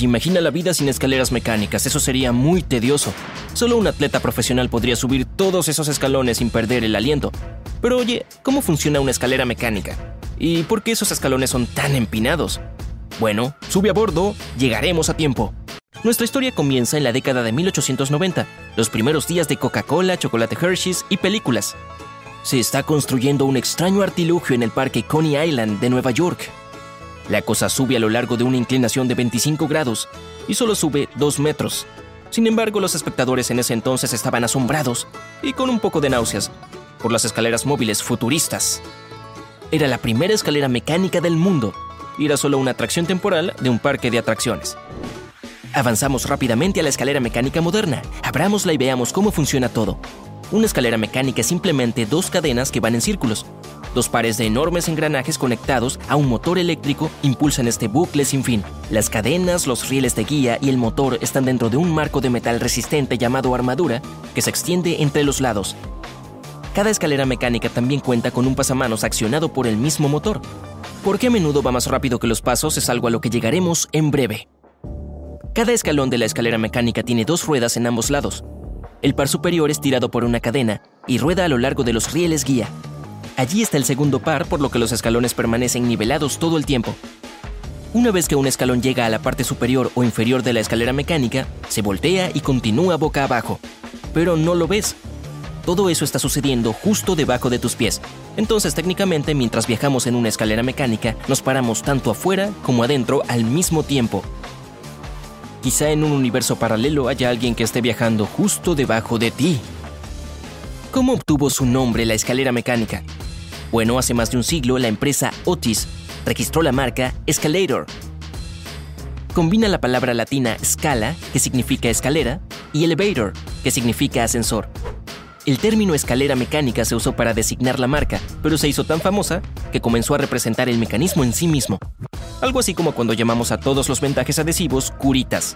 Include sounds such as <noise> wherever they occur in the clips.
Imagina la vida sin escaleras mecánicas, eso sería muy tedioso. Solo un atleta profesional podría subir todos esos escalones sin perder el aliento. Pero oye, ¿cómo funciona una escalera mecánica? ¿Y por qué esos escalones son tan empinados? Bueno, sube a bordo, llegaremos a tiempo. Nuestra historia comienza en la década de 1890, los primeros días de Coca-Cola, chocolate Hershey's y películas. Se está construyendo un extraño artilugio en el parque Coney Island de Nueva York. La cosa sube a lo largo de una inclinación de 25 grados y solo sube 2 metros. Sin embargo, los espectadores en ese entonces estaban asombrados y con un poco de náuseas por las escaleras móviles futuristas. Era la primera escalera mecánica del mundo y era solo una atracción temporal de un parque de atracciones. Avanzamos rápidamente a la escalera mecánica moderna. Abrámosla y veamos cómo funciona todo. Una escalera mecánica es simplemente dos cadenas que van en círculos. Dos pares de enormes engranajes conectados a un motor eléctrico impulsan este bucle sin fin. Las cadenas, los rieles de guía y el motor están dentro de un marco de metal resistente llamado armadura que se extiende entre los lados. Cada escalera mecánica también cuenta con un pasamanos accionado por el mismo motor. Porque a menudo va más rápido que los pasos es algo a lo que llegaremos en breve. Cada escalón de la escalera mecánica tiene dos ruedas en ambos lados. El par superior es tirado por una cadena y rueda a lo largo de los rieles guía. Allí está el segundo par, por lo que los escalones permanecen nivelados todo el tiempo. Una vez que un escalón llega a la parte superior o inferior de la escalera mecánica, se voltea y continúa boca abajo. Pero no lo ves. Todo eso está sucediendo justo debajo de tus pies. Entonces técnicamente mientras viajamos en una escalera mecánica, nos paramos tanto afuera como adentro al mismo tiempo. Quizá en un universo paralelo haya alguien que esté viajando justo debajo de ti. ¿Cómo obtuvo su nombre la escalera mecánica? Bueno, hace más de un siglo la empresa Otis registró la marca Escalator. Combina la palabra latina scala, que significa escalera, y elevator, que significa ascensor. El término escalera mecánica se usó para designar la marca, pero se hizo tan famosa que comenzó a representar el mecanismo en sí mismo. Algo así como cuando llamamos a todos los vendajes adhesivos curitas.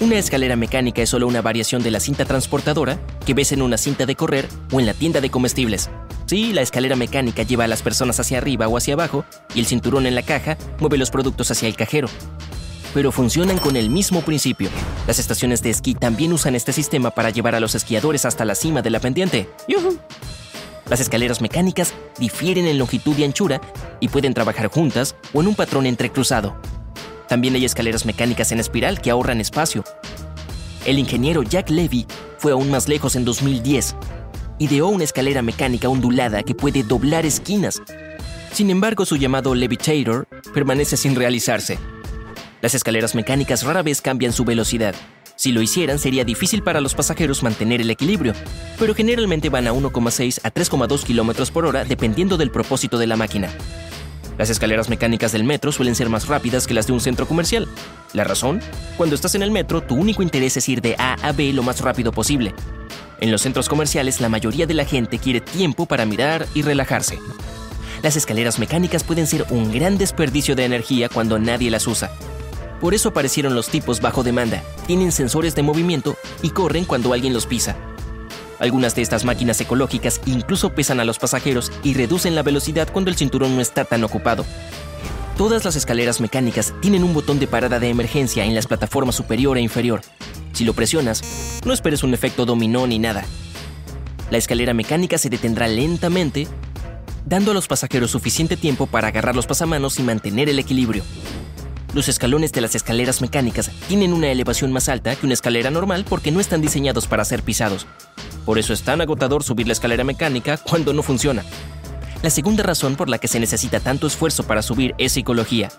Una escalera mecánica es solo una variación de la cinta transportadora que ves en una cinta de correr o en la tienda de comestibles. Sí, la escalera mecánica lleva a las personas hacia arriba o hacia abajo y el cinturón en la caja mueve los productos hacia el cajero pero funcionan con el mismo principio. Las estaciones de esquí también usan este sistema para llevar a los esquiadores hasta la cima de la pendiente. Las escaleras mecánicas difieren en longitud y anchura y pueden trabajar juntas o en un patrón entrecruzado. También hay escaleras mecánicas en espiral que ahorran espacio. El ingeniero Jack Levy fue aún más lejos en 2010. Ideó una escalera mecánica ondulada que puede doblar esquinas. Sin embargo, su llamado Levitator permanece sin realizarse. Las escaleras mecánicas rara vez cambian su velocidad. Si lo hicieran, sería difícil para los pasajeros mantener el equilibrio, pero generalmente van a 1,6 a 3,2 km por hora dependiendo del propósito de la máquina. Las escaleras mecánicas del metro suelen ser más rápidas que las de un centro comercial. ¿La razón? Cuando estás en el metro, tu único interés es ir de A a B lo más rápido posible. En los centros comerciales, la mayoría de la gente quiere tiempo para mirar y relajarse. Las escaleras mecánicas pueden ser un gran desperdicio de energía cuando nadie las usa. Por eso aparecieron los tipos bajo demanda. Tienen sensores de movimiento y corren cuando alguien los pisa. Algunas de estas máquinas ecológicas incluso pesan a los pasajeros y reducen la velocidad cuando el cinturón no está tan ocupado. Todas las escaleras mecánicas tienen un botón de parada de emergencia en las plataformas superior e inferior. Si lo presionas, no esperes un efecto dominó ni nada. La escalera mecánica se detendrá lentamente, dando a los pasajeros suficiente tiempo para agarrar los pasamanos y mantener el equilibrio. Los escalones de las escaleras mecánicas tienen una elevación más alta que una escalera normal porque no están diseñados para ser pisados. Por eso es tan agotador subir la escalera mecánica cuando no funciona. La segunda razón por la que se necesita tanto esfuerzo para subir es psicología.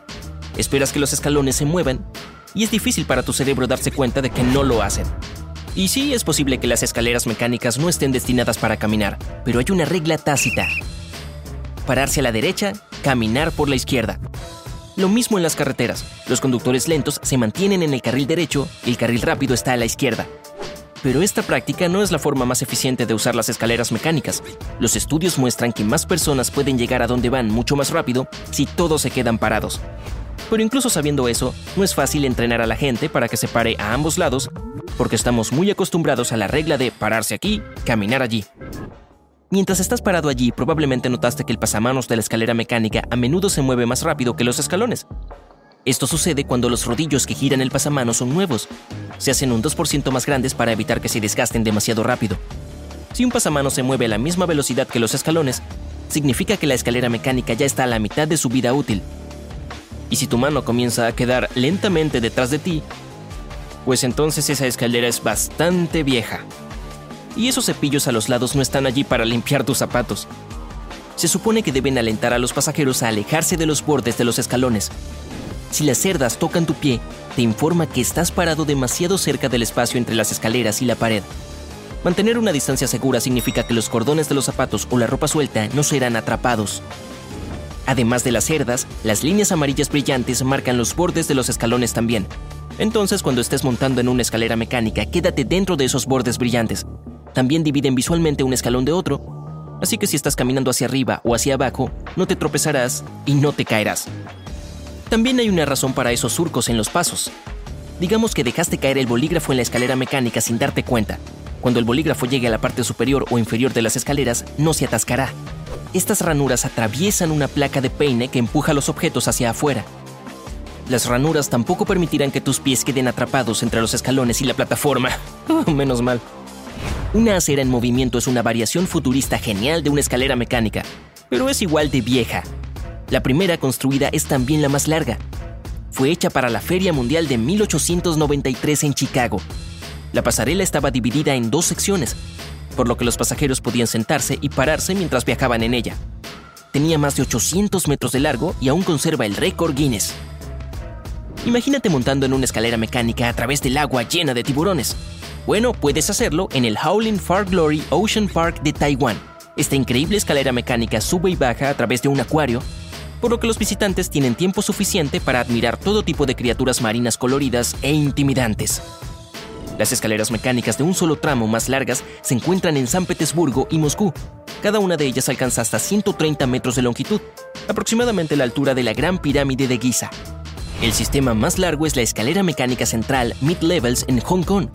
Esperas que los escalones se muevan y es difícil para tu cerebro darse cuenta de que no lo hacen. Y sí es posible que las escaleras mecánicas no estén destinadas para caminar, pero hay una regla tácita. Pararse a la derecha, caminar por la izquierda. Lo mismo en las carreteras. Los conductores lentos se mantienen en el carril derecho y el carril rápido está a la izquierda. Pero esta práctica no es la forma más eficiente de usar las escaleras mecánicas. Los estudios muestran que más personas pueden llegar a donde van mucho más rápido si todos se quedan parados. Pero incluso sabiendo eso, no es fácil entrenar a la gente para que se pare a ambos lados, porque estamos muy acostumbrados a la regla de pararse aquí, caminar allí. Mientras estás parado allí, probablemente notaste que el pasamanos de la escalera mecánica a menudo se mueve más rápido que los escalones. Esto sucede cuando los rodillos que giran el pasamanos son nuevos. Se hacen un 2% más grandes para evitar que se desgasten demasiado rápido. Si un pasamanos se mueve a la misma velocidad que los escalones, significa que la escalera mecánica ya está a la mitad de su vida útil. Y si tu mano comienza a quedar lentamente detrás de ti, pues entonces esa escalera es bastante vieja. Y esos cepillos a los lados no están allí para limpiar tus zapatos. Se supone que deben alentar a los pasajeros a alejarse de los bordes de los escalones. Si las cerdas tocan tu pie, te informa que estás parado demasiado cerca del espacio entre las escaleras y la pared. Mantener una distancia segura significa que los cordones de los zapatos o la ropa suelta no serán atrapados. Además de las cerdas, las líneas amarillas brillantes marcan los bordes de los escalones también, entonces, cuando estés montando en una escalera mecánica, quédate dentro de esos bordes brillantes. También dividen visualmente un escalón de otro. Así que si estás caminando hacia arriba o hacia abajo, no te tropezarás y no te caerás. También hay una razón para esos surcos en los pasos. Digamos que dejaste caer el bolígrafo en la escalera mecánica sin darte cuenta. Cuando el bolígrafo llegue a la parte superior o inferior de las escaleras, no se atascará. Estas ranuras atraviesan una placa de peine que empuja los objetos hacia afuera. Las ranuras tampoco permitirán que tus pies queden atrapados entre los escalones y la plataforma. <laughs> Oh, menos mal. Una acera en movimiento es una variación futurista genial de una escalera mecánica, pero es igual de vieja. La primera construida es también la más larga. Fue hecha para la Feria Mundial de 1893 en Chicago. La pasarela estaba dividida en dos secciones, por lo que los pasajeros podían sentarse y pararse mientras viajaban en ella. Tenía más de 800 metros de largo y aún conserva el récord Guinness. Imagínate montando en una escalera mecánica a través del agua llena de tiburones. Bueno, puedes hacerlo en el Howling Far Glory Ocean Park de Taiwán. Esta increíble escalera mecánica sube y baja a través de un acuario, por lo que los visitantes tienen tiempo suficiente para admirar todo tipo de criaturas marinas coloridas e intimidantes. Las escaleras mecánicas de un solo tramo más largas se encuentran en San Petersburgo y Moscú. Cada una de ellas alcanza hasta 130 metros de longitud, aproximadamente la altura de la Gran Pirámide de Giza. El sistema más largo es la escalera mecánica central Mid Levels en Hong Kong.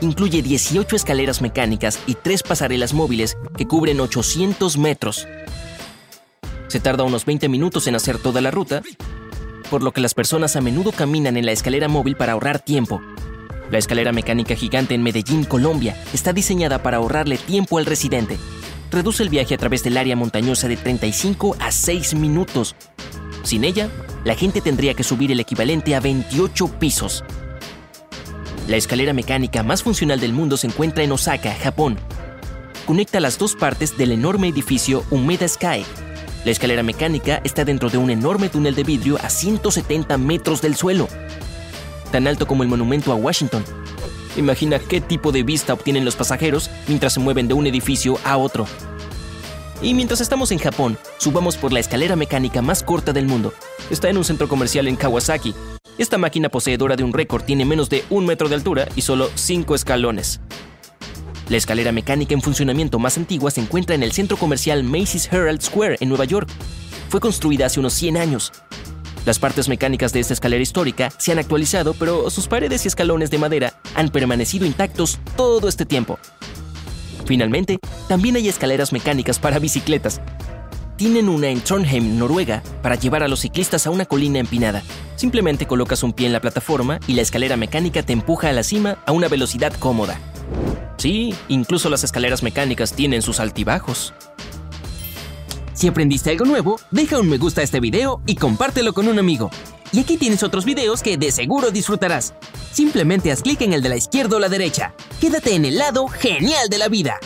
Incluye 18 escaleras mecánicas y 3 pasarelas móviles que cubren 800 metros. Se tarda unos 20 minutos en hacer toda la ruta, por lo que las personas a menudo caminan en la escalera móvil para ahorrar tiempo. La escalera mecánica gigante en Medellín, Colombia, está diseñada para ahorrarle tiempo al residente. Reduce el viaje a través del área montañosa de 35 a 6 minutos. Sin ella, la gente tendría que subir el equivalente a 28 pisos. La escalera mecánica más funcional del mundo se encuentra en Osaka, Japón. Conecta las dos partes del enorme edificio Umeda Sky. La escalera mecánica está dentro de un enorme túnel de vidrio a 170 metros del suelo, tan alto como el monumento a Washington. Imagina qué tipo de vista obtienen los pasajeros mientras se mueven de un edificio a otro. Y mientras estamos en Japón, subamos por la escalera mecánica más corta del mundo. Está en un centro comercial en Kawasaki. Esta máquina poseedora de un récord tiene menos de un metro de altura y solo cinco escalones. La escalera mecánica en funcionamiento más antigua se encuentra en el centro comercial Macy's Herald Square en Nueva York. Fue construida hace unos 100 años. Las partes mecánicas de esta escalera histórica se han actualizado, pero sus paredes y escalones de madera han permanecido intactos todo este tiempo. Finalmente, también hay escaleras mecánicas para bicicletas. Tienen una en Trondheim, Noruega, para llevar a los ciclistas a una colina empinada. Simplemente colocas un pie en la plataforma y la escalera mecánica te empuja a la cima a una velocidad cómoda. Sí, incluso las escaleras mecánicas tienen sus altibajos. Si aprendiste algo nuevo, deja un me gusta a este video y compártelo con un amigo. Y aquí tienes otros videos que de seguro disfrutarás. Simplemente haz clic en el de la izquierda o la derecha. Quédate en el lado genial de la vida.